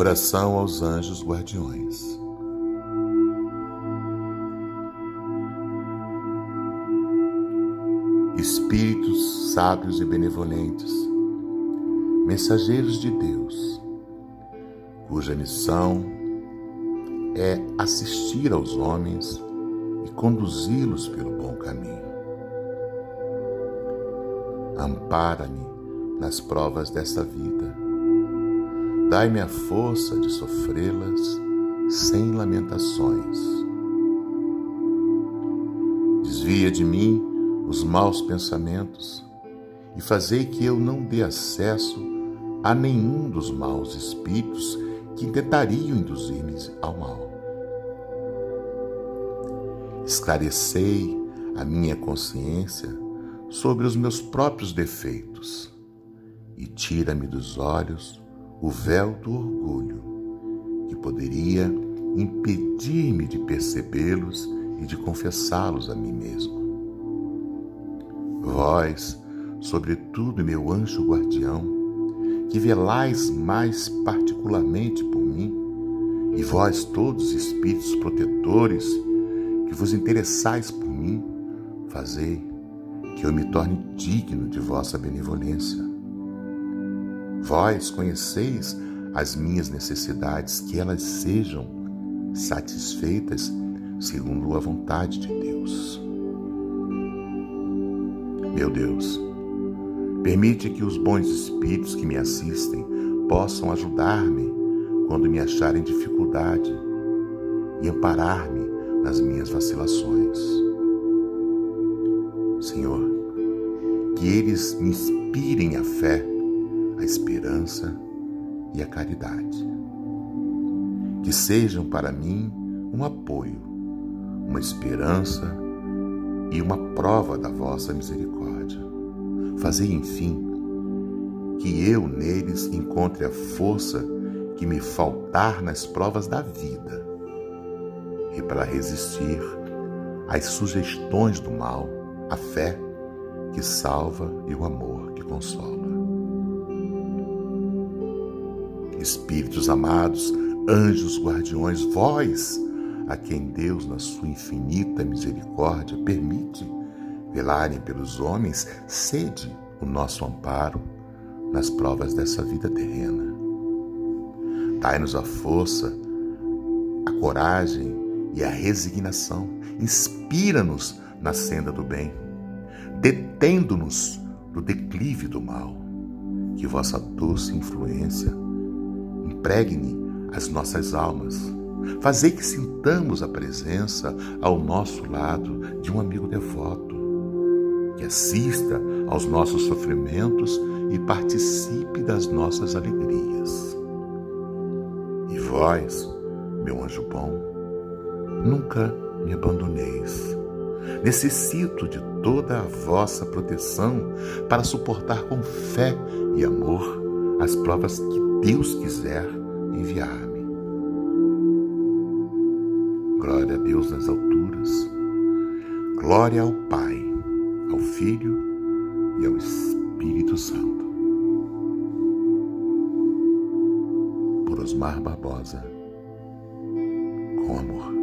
Oração aos anjos guardiões. Espíritos sábios e benevolentes, mensageiros de Deus, cuja missão é assistir aos homens e conduzi-los pelo bom caminho. Ampara-me nas provas dessa vida Dai-me a força de sofrê-las sem lamentações. Desvia de mim os maus pensamentos e fazei que eu não dê acesso a nenhum dos maus espíritos que tentariam induzir-me ao mal. Esclarecei a minha consciência sobre os meus próprios defeitos e tira-me dos olhos o véu do orgulho, que poderia impedir-me de percebê-los e de confessá-los a mim mesmo. Vós, sobretudo, meu anjo guardião, que velais mais particularmente por mim, e vós todos espíritos protetores que vos interessais por mim, fazei que eu me torne digno de vossa benevolência Vós conheceis as minhas necessidades, que elas sejam satisfeitas segundo a vontade de Deus. Meu Deus, permite que os bons espíritos que me assistem possam ajudar-me quando me acharem dificuldade e amparar-me nas minhas vacilações. Senhor, que eles me inspirem a fé a esperança e a caridade. Que sejam para mim um apoio, uma esperança e uma prova da vossa misericórdia. Fazei, enfim, que eu neles encontre a força que me faltar nas provas da vida e para resistir às sugestões do mal, a fé que salva e o amor que consola. Espíritos amados, anjos guardiões, vós, a quem Deus, na sua infinita misericórdia, permite velarem pelos homens, sede o nosso amparo nas provas dessa vida terrena. Dai-nos a força, a coragem e a resignação. Inspira-nos na senda do bem, detendo-nos do declive do mal. Que vossa doce influência impregne as nossas almas. Fazei que sintamos a presença ao nosso lado de um amigo devoto, que assista aos nossos sofrimentos e participe das nossas alegrias. E vós, meu anjo bom, nunca me abandoneis. Necessito de toda a vossa proteção para suportar com fé e amor as provas que Deus quiser enviar-me. Glória a Deus nas alturas, glória ao Pai, ao Filho e ao Espírito Santo. Por Osmar Barbosa, com amor.